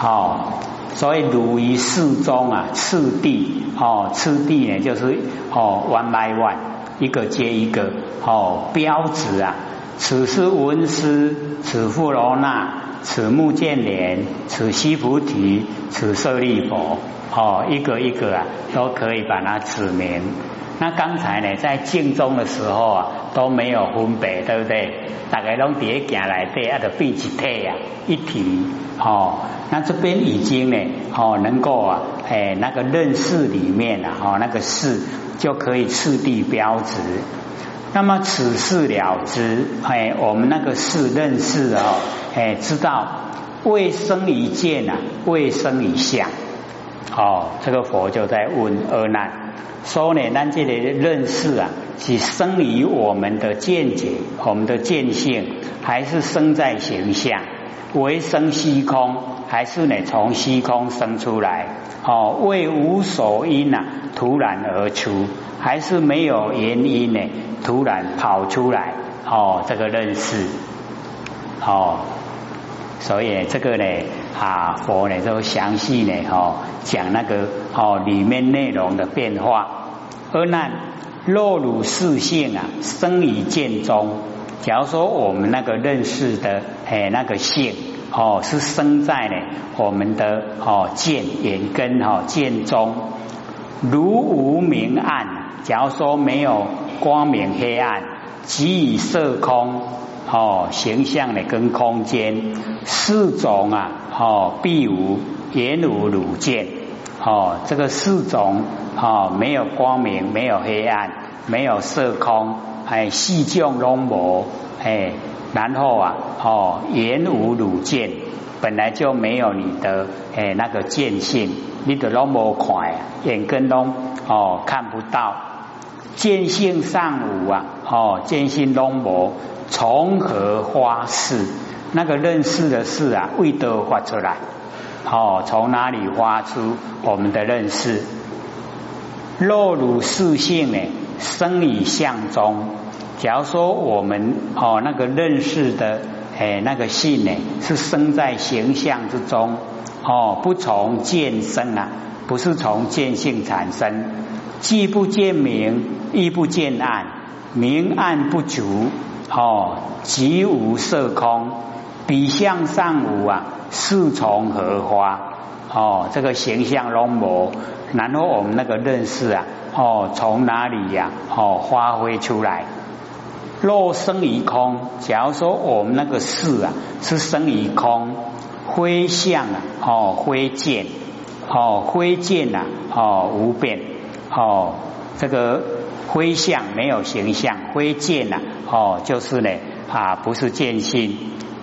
哦，所以如于世中啊，次第哦，次第呢就是哦，one by one，一个接一个哦，标志啊，此是文思，此富罗那，此目犍连，此悉菩提，此舍利佛，哦，一个一个啊，都可以把它指明。那刚才呢，在静中的时候啊，都没有分别，对不对？大概拢叠行来对，啊，的闭起体啊，一体哦。那这边已经呢，哦，能够啊，哎，那个认识里面啊，哦，那个事就可以次第标志。那么此事了之，哎，我们那个事认识哦，哎，知道未生一见啊，未生一相。哦，这个佛就在问阿难。说呢，咱这里认识啊，是生于我们的见解，我们的见性，还是生在形象？为生虚空，还是呢从虚空生出来？哦，为无所因呐，突然而出，还是没有原因呢？突然跑出来？哦，这个认识，哦，所以这个呢。啊，佛呢都详细呢，哦，讲那个哦里面内容的变化。而那若汝四性啊，生于见中。假如说我们那个认识的哎那个性哦，是生在呢我们的哦见眼根哦见中，如无明暗。假如说没有光明黑暗，即以色空哦形象的跟空间四种啊。哦，必无言无汝见，哦，这个四种哦，没有光明，没有黑暗，没有色空，哎，细众龙魔，哎，然后啊，哦，言无汝见，本来就没有你的哎那个见性，你的龙魔快，眼根都哦看不到，见性上无啊，哦，见性龙魔从何发誓？那个认识的事啊，未得发出来，哦，从哪里发出我们的认识？若如事性呢，生于相中。假如说我们哦，那个认识的哎，那个性呢，是生在形象之中，哦，不从见生啊，不是从见性产生，既不见明，亦不见暗，明暗不足，哦，即无色空。比相上无啊，是从何花？哦，这个形象龙魔，然后我们那个认识啊，哦，从哪里呀？哦，发挥出来。若生于空，假如说我们那个事啊，是生于空，灰相啊，哦，灰见，哦，灰见呐，哦，无变，哦，这个灰相没有形象，灰见呐，哦，就是呢，啊，不是见性。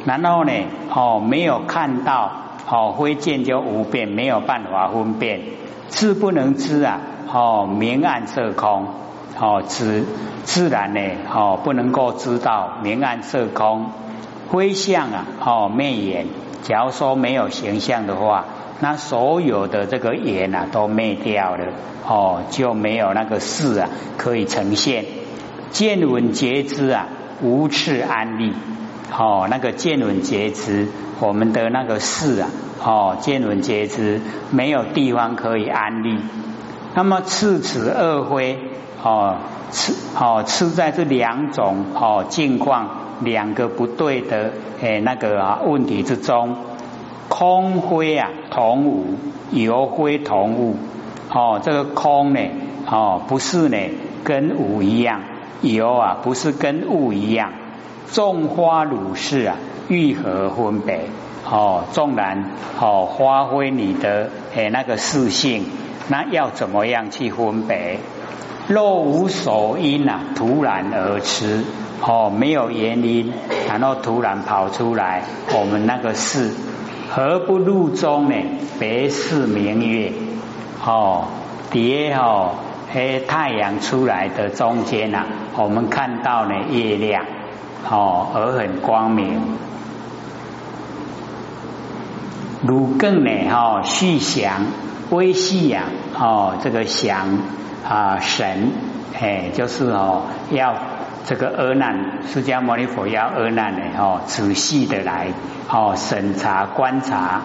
然后呢？哦，没有看到，哦，灰见就无变，没有办法分辨，知不能知啊？哦，明暗色空，哦，自自然呢？哦，不能够知道明暗色空，灰相啊？哦，灭眼。假如说没有形象的话，那所有的这个眼啊都灭掉了，哦，就没有那个事啊可以呈现。见闻觉知啊，无次安利。哦，那个见闻皆知，我们的那个事啊，哦，见闻皆知，没有地方可以安立。那么次此二灰，哦，次哦，次在这两种哦境况，两个不对的诶那个啊问题之中，空灰啊同无，有灰同物。哦，这个空呢，哦，不是呢跟无一样，有啊不是跟物一样。种花如是啊，欲何分别？哦，纵然哦，发挥你的诶那个事性，那要怎么样去分别？若无所因啊，突然而出，哦，没有原因，然后突然跑出来，我们那个事，何不入中呢？别是明月，哦，蝶哦，诶，太阳出来的中间呐，我们看到呢月亮。哦，而很光明。如更呢？哈，续祥微细呀，哦，这个祥啊神，哎，就是哦，要这个阿难，释迦牟尼佛要阿难呢，哦，仔细的来哦审查观察，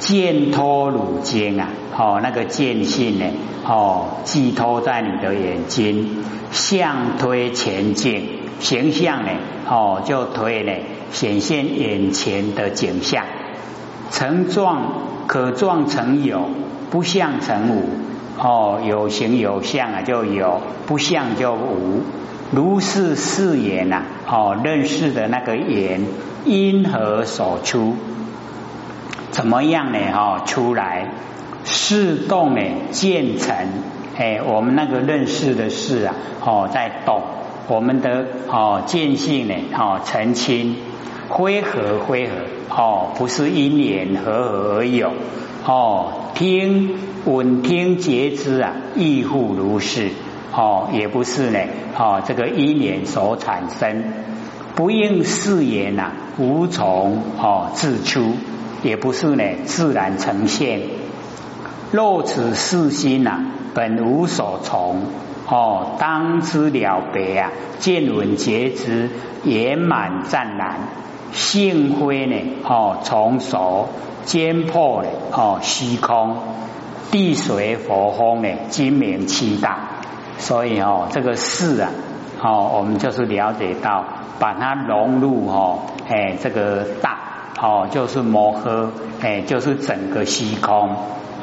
见托汝睛啊，哦，那个见性呢，哦，寄托在你的眼睛，相推前进，形象呢，哦，就推呢，显现眼前的景象，成状可状成有，不像成无，哦，有形有相啊，就有；不像就无。如是四言呐，哦，认识的那个言因何所出？怎么样呢？哈，出来是动呢？渐成哎，我们那个认识的事啊，哦，在动。我们的哦见性呢，哦澄清灰合灰合哦，不是因缘和合而有哦。听闻听觉知啊，亦复如是哦，也不是呢哦，这个因缘所产生，不应誓言呐，无从哦自出。也不是呢，自然呈现。若此四心呐，本无所从哦，当知了别啊，见闻觉知圆满湛然，性灰呢哦，从熟坚破呢哦，虚空地水火风呢，精明七大。所以哦，这个事啊，哦，我们就是了解到，把它融入哦，哎，这个大。哦，就是摩诃，哎，就是整个虚空，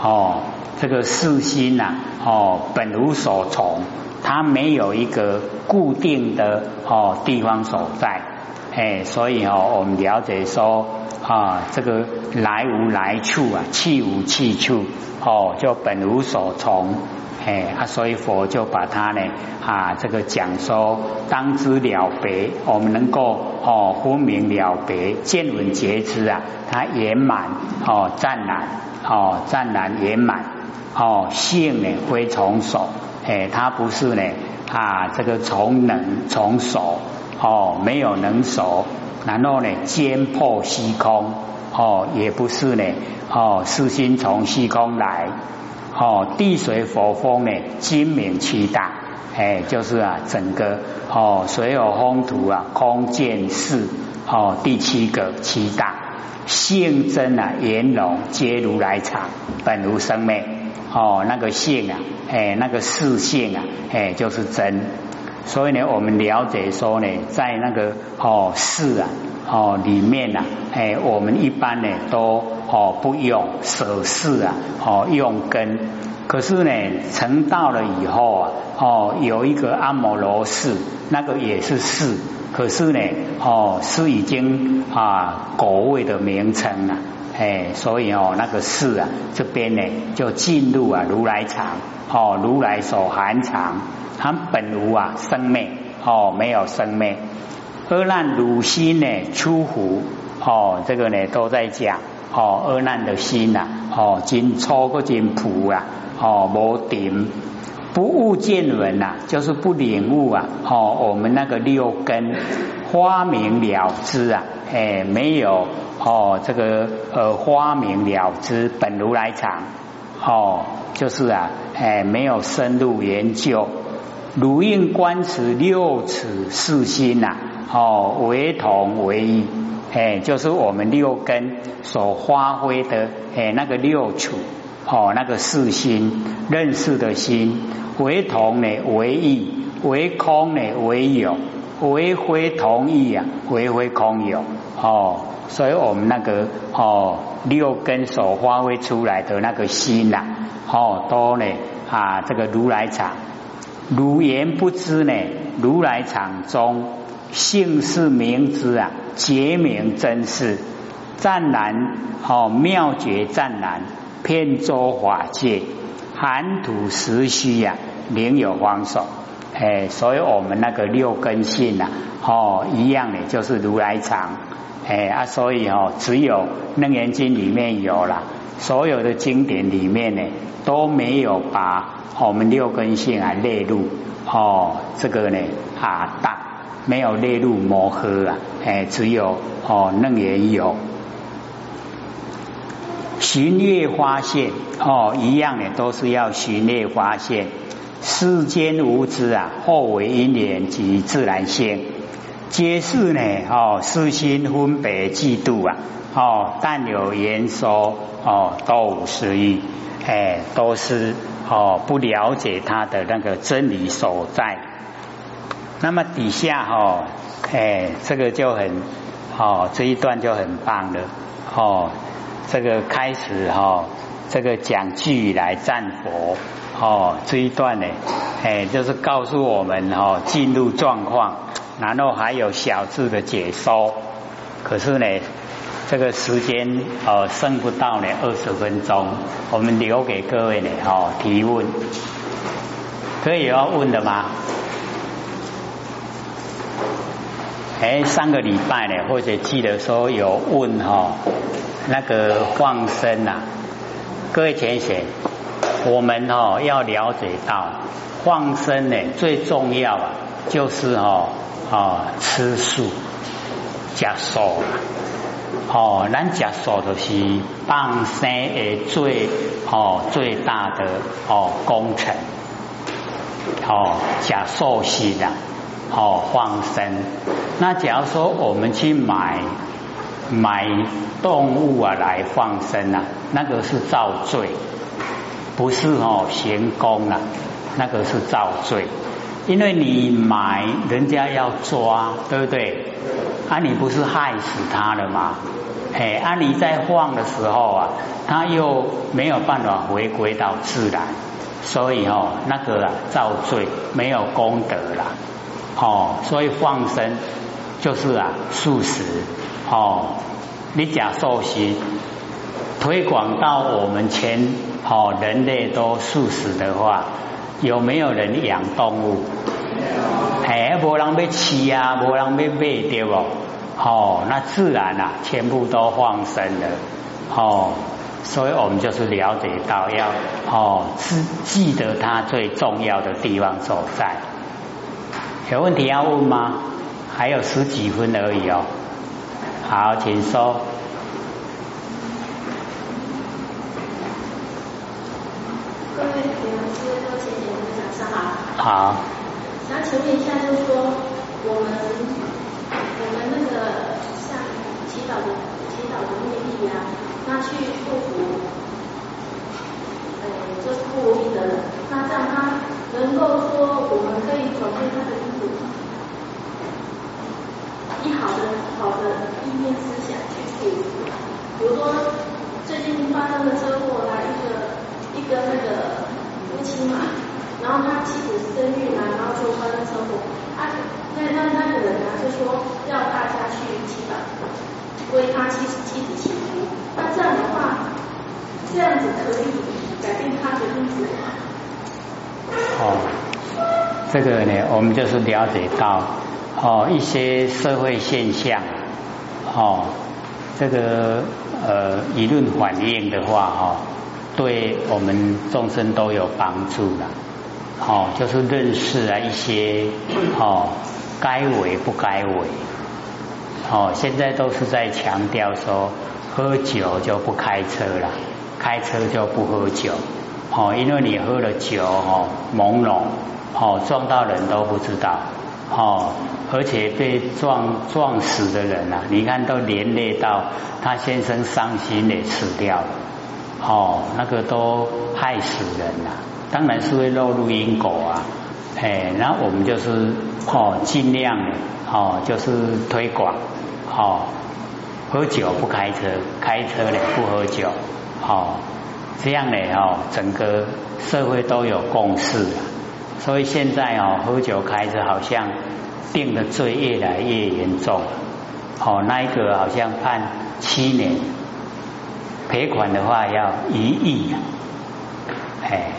哦，这个四心呐，哦，本无所从，它没有一个固定的哦地方所在，哎，所以哦，我们了解说啊，这个来无来处啊，去无去处，哦，就本无所从。哎啊，所以佛就把它呢啊，这个讲说当知了别，我们能够哦分明了别见闻觉知啊，它圆满哦湛然哦湛然圆满哦性呢非从手哎，它不是呢啊这个从能从手哦没有能手，然后呢坚破虚空哦也不是呢哦是心从虚空来。哦，地水火风呢，精明七大，哎，就是啊，整个哦，水有风土啊，空见识哦，第七个七大性真啊，圆融皆如来藏，本无生灭哦，那个性啊，哎，那个事性啊，哎，就是真。所以呢，我们了解说呢，在那个哦事啊哦里面呐，哎，我们一般呢都。哦，不用舍事啊，哦，用根。可是呢，成道了以后啊，哦，有一个阿摩罗氏，那个也是事。可是呢，哦，是已经啊果位的名称了，哎，所以哦，那个事啊，这边呢就进入啊如来藏，哦，如来所含藏，它本无啊生灭，哦，没有生灭。阿难汝心呢出乎？哦，这个呢都在讲。哦，恶难的心呐，哦，真粗个真朴啊，哦，无定不悟见闻呐，就是不领悟啊，哦，我们那个六根花明了之啊，哎，没有哦，这个呃花明了之本如来藏，哦，就是啊，哎，没有深入研究，如应观持六尺四心呐，哦，为同为异。哎，就是我们六根所发挥的哎，那个六处哦，那个四心认识的心，为同呢为异，为空呢为有，为非同异啊，为非空有哦，所以我们那个哦六根所发挥出来的那个心呐，哦都呢啊这个如来藏，如言不知呢，如来藏中。姓氏名之啊，结名真是湛然哦，妙绝湛然，遍周法界，寒土石虚呀，灵有方所。哎，所以我们那个六根性呐，哦，一样的就是如来藏。哎啊，所以哦，只有楞严经里面有了，所有的经典里面呢，都没有把我们六根性啊列入。哦，这个呢啊大。没有列入摩诃啊，哎，只有哦楞严有，寻月发现哦一样的都是要寻月发现，世间无知啊，后为因缘及自然性，皆是呢哦私心分别嫉妒啊，哦，但有言说哦，都无实义，哎，都是哦不了解他的那个真理所在。那么底下哦，哎，这个就很哦，这一段就很棒了哦，这个开始哈，这个讲句来赞佛哦，这一段呢，哎，就是告诉我们哦，进入状况，然后还有小字的解说，可是呢。这个时间呃剩不到呢二十分钟，我们留给各位呢哦提问，可以要问的吗？哎，上个礼拜呢，或者记得说有问哈那个放生呐，各位填写，我们哦要了解到放生呢最重要啊就是哦啊吃素加素。哦，咱食素就是放生的最哦最大的哦工程，哦食素是的哦放生。那假如说我们去买买动物啊来放生啊，那个是造罪，不是哦行功啊，那个是造罪。因为你买人家要抓，对不对？啊，你不是害死他了吗？哎，啊，你在放的时候啊，他又没有办法回归到自然，所以哦，那个啊造罪，没有功德了。哦，所以放生就是啊素食。哦，你假寿食推广到我们全哦人类都素食的话，有没有人养动物？哎，无人要吃啊，无人要买对不？哦，那自然啊，全部都放生了。哦，所以我们就是了解到要哦，记记得它最重要的地方所在。有问题要问吗？还有十几分而已哦。好，请说。各位老师、各位先生，早上好。好。想请问一下，就是说我们。我们那个像祈祷的祈祷的目的呀，那去祝福，呃，就是不如意的人，那这样他能够说，我们可以转变他的以好的好的意念思想去祝福。比如说最近发生的车祸啦，一个一个那个夫妻嘛，然后他妻子生育嘛，然后就发生车祸，啊。那那那个人呢，就说要大家去祈祷，为他妻子妻子祈福。那这样的话，这样子可以改变他的命运吗？哦，这个呢，我们就是了解到哦一些社会现象，哦，这个呃舆论反应的话，哈，对我们众生都有帮助的。哦，就是认识啊一些哦。该为不该为，哦，现在都是在强调说，喝酒就不开车了，开车就不喝酒，哦，因为你喝了酒哦，朦胧，哦，撞到人都不知道，哦，而且被撞撞死的人啊，你看都连累到他先生伤心的死掉了，哦，那个都害死人了，当然是会落入因果啊。哎，然后我们就是哦，尽量哦，就是推广哦，喝酒不开车，开车呢不喝酒，哦，这样呢哦，整个社会都有共识，所以现在哦，喝酒开始好像定的罪越来越严重，哦，那一个好像判七年，赔款的话要一亿，哎。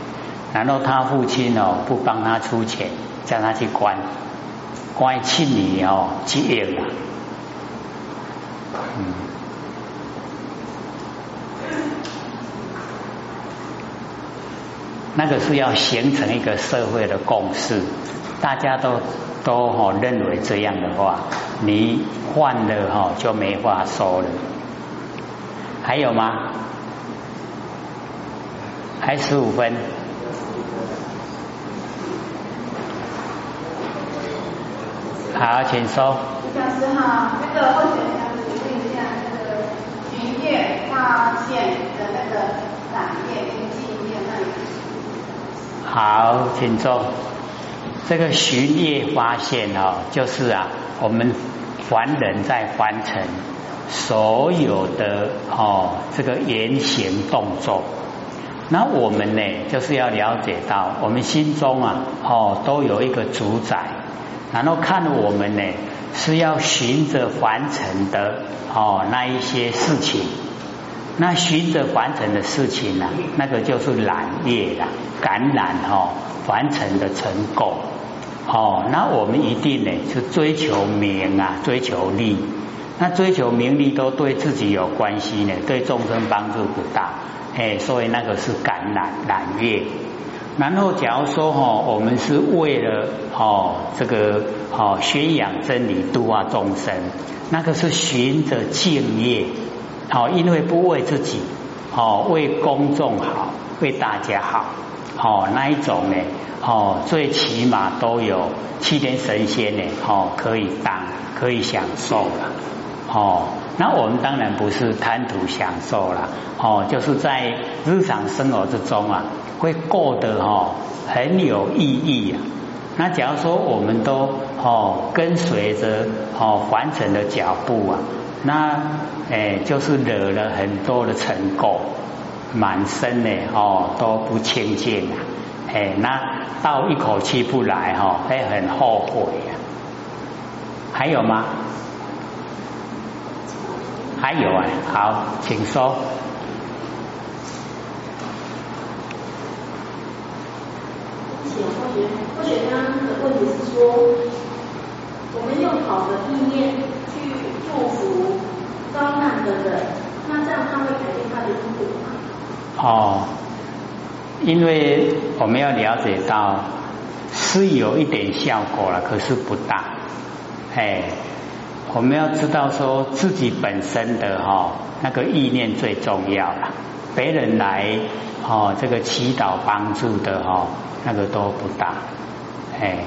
然后他父亲哦不帮他出钱，叫他去关，关七年哦，几亿了，嗯，那个是要形成一个社会的共识，大家都都哈认为这样的话，你换了哈就没法说了。还有吗？还十五分。好，请说。李老师好，那个候选人，请问一下，那个发现的那个染业跟净业那里。好，请坐。这个巡夜发现哦，就是啊，我们凡人在凡尘所有的哦这个言行动作，那我们呢就是要了解到，我们心中啊哦都有一个主宰，然后看我们呢是要循着凡尘的哦那一些事情，那循着凡尘的事情呢，那个就是染业啦，感染哦凡尘的成垢。哦，那我们一定呢是追求名啊，追求利。那追求名利都对自己有关系呢，对众生帮助不大。哎，所以那个是感染染业。然后假如说哈，我们是为了哦这个哦宣扬真理、度化众生，那个是循着敬业。哦，因为不为自己，哦为公众好，为大家好。哦，那一种呢？哦，最起码都有七天神仙呢，哦，可以当，可以享受了。哦，那我们当然不是贪图享受了。哦，就是在日常生活之中啊，会过得哦很有意义。那假如说我们都哦跟随着哦凡尘的脚步啊，那诶就是惹了很多的尘垢。满身呢哦都不清净啊，哎，那倒一口气不来哈，会很后悔呀。还有吗？还有啊，好，请说。谢同学，同学刚刚的问题是说，我们用好的意念去祝福遭难的人，那这样他会改变他的因果吗？哦，因为我们要了解到是有一点效果了，可是不大。哎，我们要知道说自己本身的哈那个意念最重要了，别人来哦这个祈祷帮助的哈那个都不大。哎，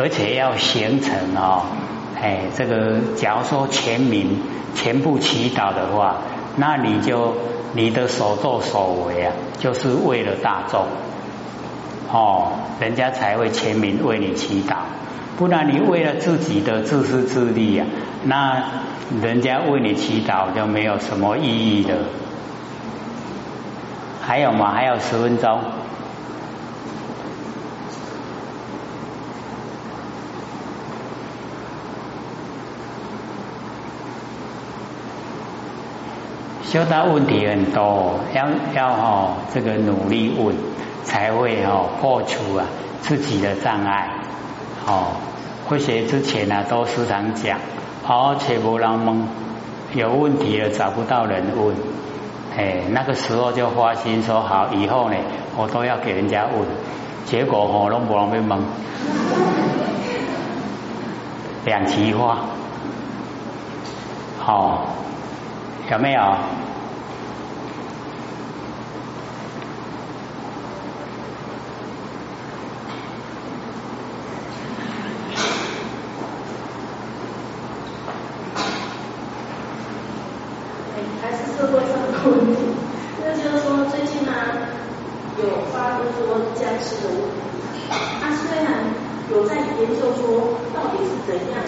而且要形成哦，哎这个假如说全民全部祈祷的话，那你就。你的所作所为啊，就是为了大众哦，人家才会全民为你祈祷。不然你为了自己的自私自利啊，那人家为你祈祷就没有什么意义的。还有吗？还有十分钟。修道问题很多，要要哈这个努力问，才会哈破除啊自己的障碍。哦，会学之前呢，都时常讲，哦，且不让蒙，有问题了找不到人问，哎，那个时候就花心说好，以后呢我都要给人家问，结果哦拢不让被蒙，两极化，好。有没有？还是社会上的问题。那就是说，最近呢，有发生说僵尸的问题。他虽然有在研究说，到底是怎样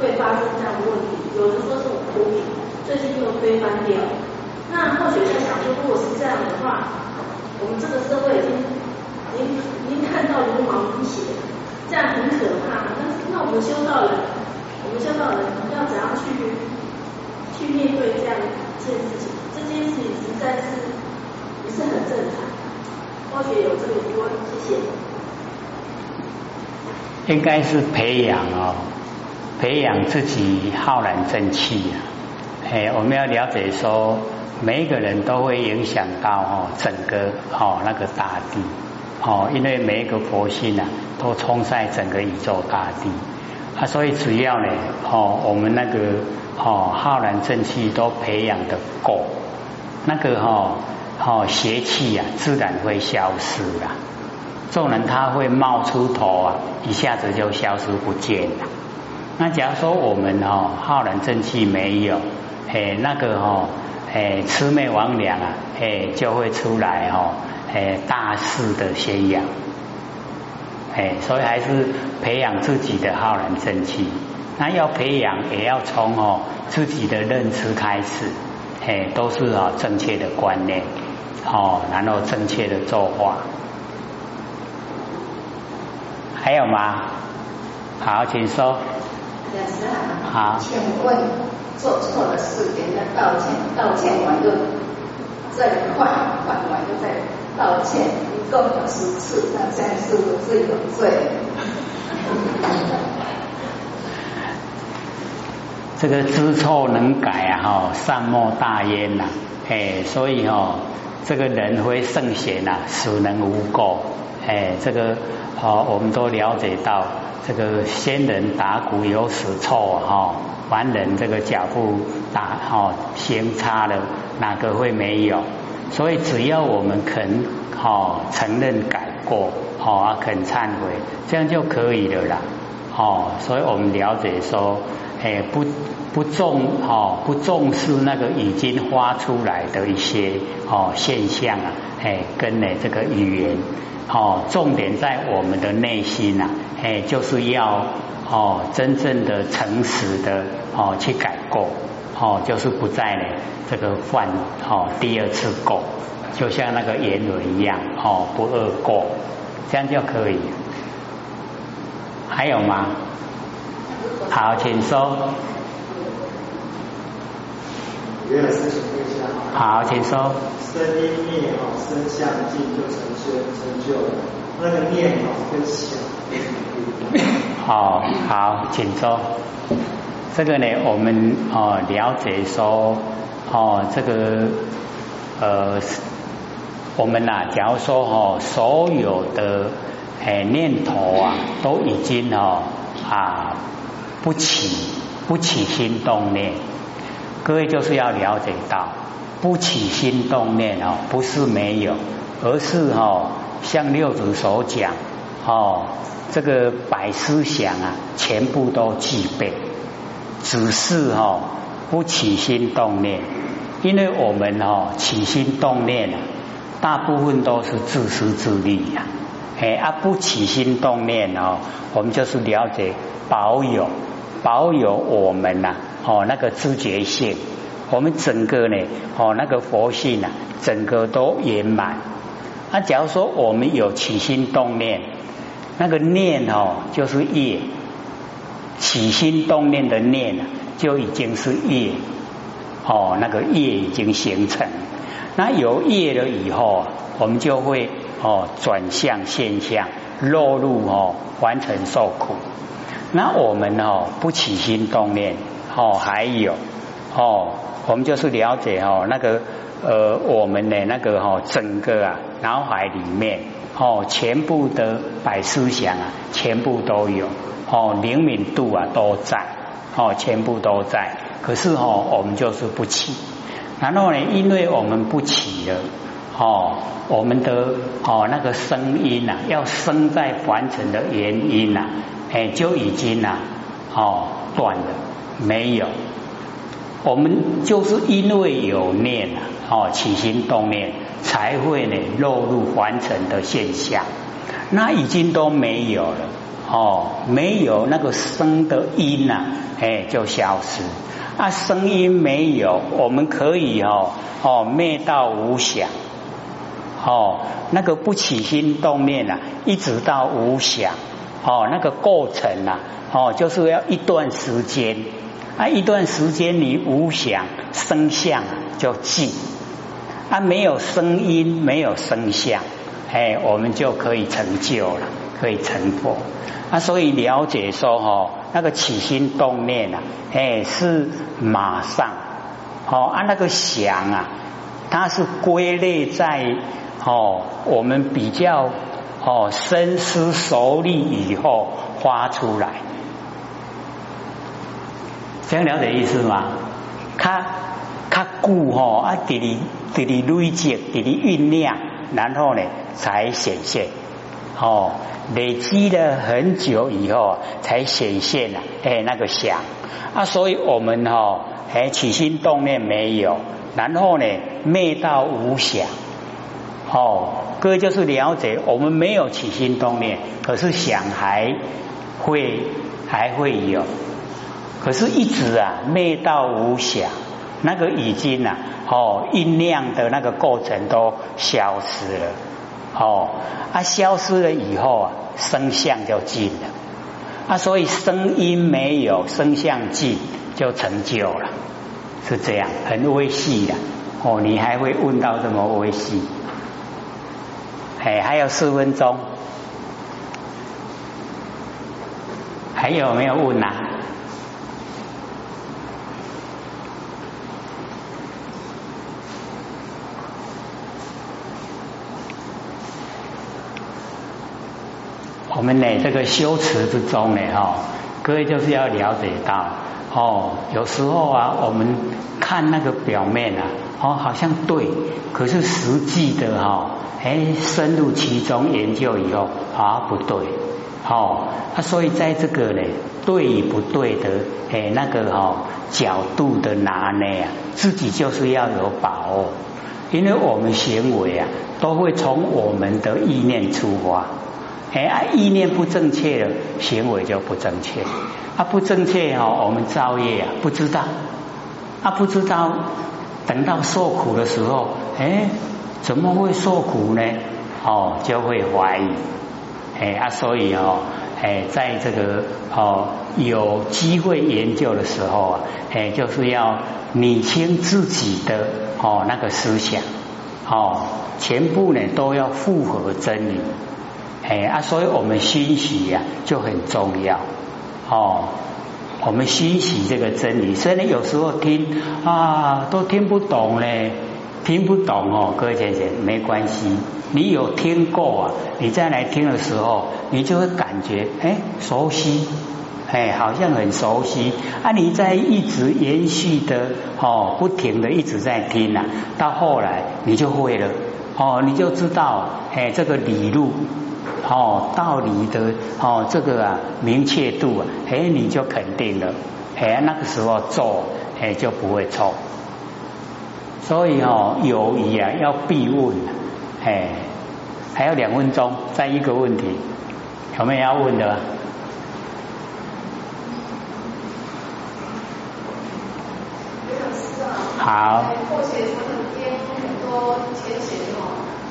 会发生这样的问题，有人说是毒品。最近又推翻掉，那或许在想说，如果是这样的话，我们这个社会已经、已经、已经看到流氓威胁，这样很可怕。那那我们修道人，我们修道人要怎样去去面对这样一件事情？这件事情实在是不是很正常？应该是培养哦，培养自己浩然正气啊。哎，我们要了解说，每一个人都会影响到哦，整个哦那个大地哦，因为每一个佛性啊，都冲在整个宇宙大地啊，所以只要呢哦，我们那个哦浩然正气都培养的够，那个哈哦哦邪气啊，自然会消失啦。众人他会冒出头啊，一下子就消失不见了。那假如说我们哦浩然正气没有。哎，那个哦，哎，魑魅魍魉啊，哎，就会出来哦，哎，大肆的宣扬，哎，所以还是培养自己的浩然正气。那要培养，也要从哦自己的认知开始，哎，都是啊正确的观念，哦，然后正确的作法。还有吗？好，请说。好。请问做错了事，给人家道歉，道歉完就再换，换完就再道歉，一共有十次，那现在是不是有罪？这个知错能改啊，哈，善莫大焉呐，哎，所以哦，这个人会圣贤呐，死能无过，哎，这个哦，我们都了解到，这个仙人打鼓有死错哈，凡人这个脚步打哈行差的，哪个会没有？所以只要我们肯哈承认改过，哈肯忏悔，这样就可以了啦，哦，所以我们了解说。哎，不不重哦，不重视那个已经发出来的一些哦现象啊，哎，跟呢这个语言哦，重点在我们的内心呐，哎，就是要哦真正的诚实的哦去改过哦，就是不再呢这个犯哦第二次过，就像那个言轮一样哦，不二过，这样就可以。还有吗？好，请说。好，请说。声音灭哦，声相尽就成就成就了。那个念哦跟想好好，请说。这个呢，我们哦了解说哦，这个呃，我们呐，假如说哦，所有的哎念头啊，都已经哦啊。不起不起心动念，各位就是要了解到，不起心动念哦，不是没有，而是哦，像六祖所讲哦，这个百思想啊，全部都具备，只是哦不起心动念，因为我们哦起心动念啊，大部分都是自私自利呀，哎啊不起心动念哦，我们就是了解保有。保有我们呐，哦，那个知觉性，我们整个呢，哦，那个佛性呐，整个都圆满。那假如说我们有起心动念，那个念哦，就是业，起心动念的念就已经是业，哦，那个业已经形成。那有业了以后，我们就会哦转向现象，落入哦完成受苦。那我们哦不起心动念哦，还有哦，我们就是了解哦那个呃我们的那个哦整个啊脑海里面哦全部的百思想啊全部都有哦灵敏度啊都在哦全部都在，可是哦我们就是不起，然后呢因为我们不起了哦我们的哦那个声音呐要生在凡尘的原因呐。哎，就已经呐，哦，断了，没有。我们就是因为有念啊，哦，起心动念，才会呢落入凡尘的现象。那已经都没有了，哦，没有那个声的音呐，哎，就消失。啊，声音没有，我们可以哦，哦，灭到无想，哦，那个不起心动念啊，一直到无想。哦，那个过程啊，哦，就是要一段时间啊，一段时间你无想生相就静啊，没有声音，没有声相，哎，我们就可以成就了，可以成佛啊。所以了解说，哦，那个起心动念啊，哎，是马上，哦，啊，那个想啊，它是归类在哦，我们比较。哦，深思熟虑以后发出来，这样了解意思吗？它它固吼啊，滴滴滴滴累积，滴滴酝酿，然后呢才显现。哦，累积了很久以后才显现了，哎，那个想啊，所以我们哈，哎，起心动念没有，然后呢灭到无想。哦，哥就是了解，我们没有起心动念，可是想还会还会有，可是一直啊灭到无想，那个已经啊哦酝酿的那个过程都消失了，哦，啊消失了以后啊声相就尽了，啊所以声音没有，声相尽就成就了，是这样，很微细的，哦你还会问到这么微细。哎，还有四分钟，还有没有问呐？我们呢，这个修持之中呢，哈，各位就是要了解到，哦，有时候啊，我们看那个表面啊，哦，好像对，可是实际的哈。哎，深入其中研究以后啊，不对，好，啊，所以在这个呢，对与不对的，哎，那个哈角度的拿捏啊，自己就是要有把握，因为我们行为啊，都会从我们的意念出发，哎，意念不正确了，行为就不正确，啊，不正确哈，我们造业啊，不知道，啊，不知道，等到受苦的时候，哎。怎么会受苦呢？哦，就会怀疑，哎啊，所以哦，哎，在这个哦有机会研究的时候啊，哎，就是要理清自己的哦那个思想，哦，全部呢都要符合真理，哎啊，所以我们欣喜呀就很重要，哦，我们欣喜这个真理，虽然有时候听啊都听不懂嘞。听不懂哦，各位姐姐没关系，你有听过啊？你再来听的时候，你就会感觉哎熟悉，哎好像很熟悉啊！你在一直延续的哦，不停的一直在听啊，到后来你就会了哦，你就知道哎这个理路哦道理的哦这个啊明确度啊，哎你就肯定了，哎那个时候做哎就不会错。所以哦，友谊啊要必问，哎，还有两分钟，再一个问题，有没有要问的？好。目前他们编很多前哦，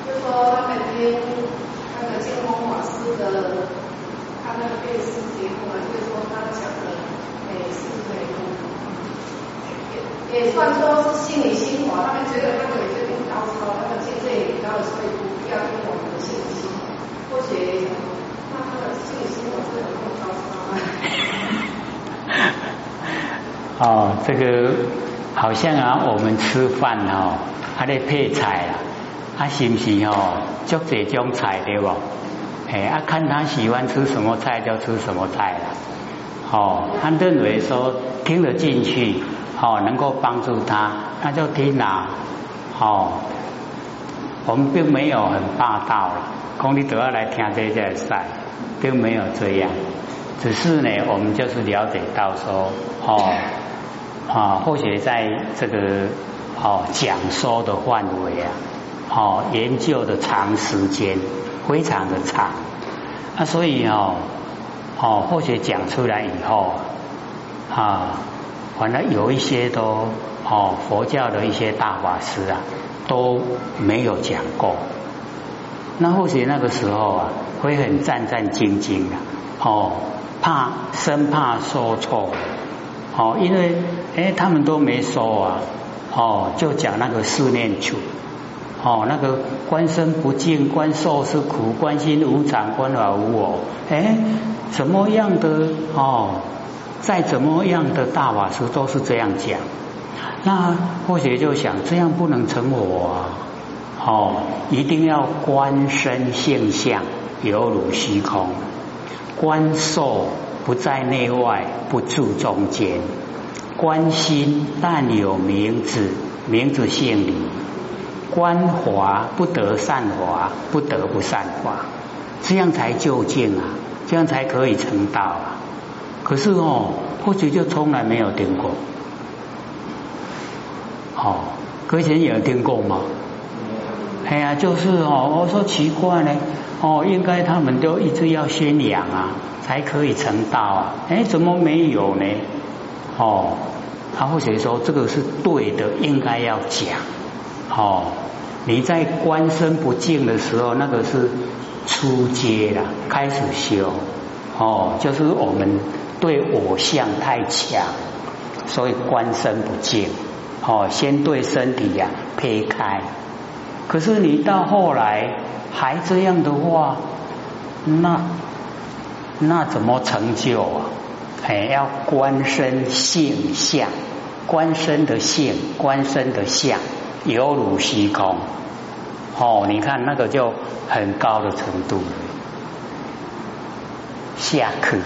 就说他们编光法师的，他那个电视节目啊，就说他讲的美是美。也算说是心里心华，他们觉得他们有些更高超，他们境界也高，所以不要听我们的信息。或许那他的心里心华是很高超。哦，这个好像啊，我们吃饭哦，还得配菜啊，啊是不是哦？就这种菜对不？哎，啊看他喜欢吃什么菜就吃什么菜了。哦，他认为说听得进去。哦，能够帮助他，那就听啦。哦，我们并没有很霸道了，公你都要来听这些赛，并没有这样。只是呢，我们就是了解到说，哦啊，或许在这个哦讲说的范围啊，哦研究的长时间非常的差，啊，所以哦哦，或许讲出来以后啊。反正有一些都哦，佛教的一些大法师啊都没有讲过。那或许那个时候啊，会很战战兢兢的哦，怕生怕说错哦，因为哎他们都没说啊哦，就讲那个四念处哦，那个观身不净，观受是苦，观心无常，观法无我，哎怎么样的哦？再怎么样的大法师都是这样讲，那或许就想这样不能成佛啊，哦，一定要观身现象犹如虚空，观受不在内外不住中间，观心但有名字名字现理，观华不得善华不得不善华，这样才究竟啊，这样才可以成道啊。可是哦，或许就从来没有听过，哦，以前有听过吗？哎呀，就是哦，我说奇怪呢，哦，应该他们都一直要宣扬啊，才可以成道啊，哎，怎么没有呢？哦，他或许说这个是对的，应该要讲。哦，你在观身不净的时候，那个是初阶了，开始修。哦，就是我们对我相太强，所以观身不净。哦，先对身体呀撇开。可是你到后来还这样的话，那那怎么成就啊？还要观身性相，观身的性，观身的相，犹如虚空。哦，你看那个就很高的程度了。下课。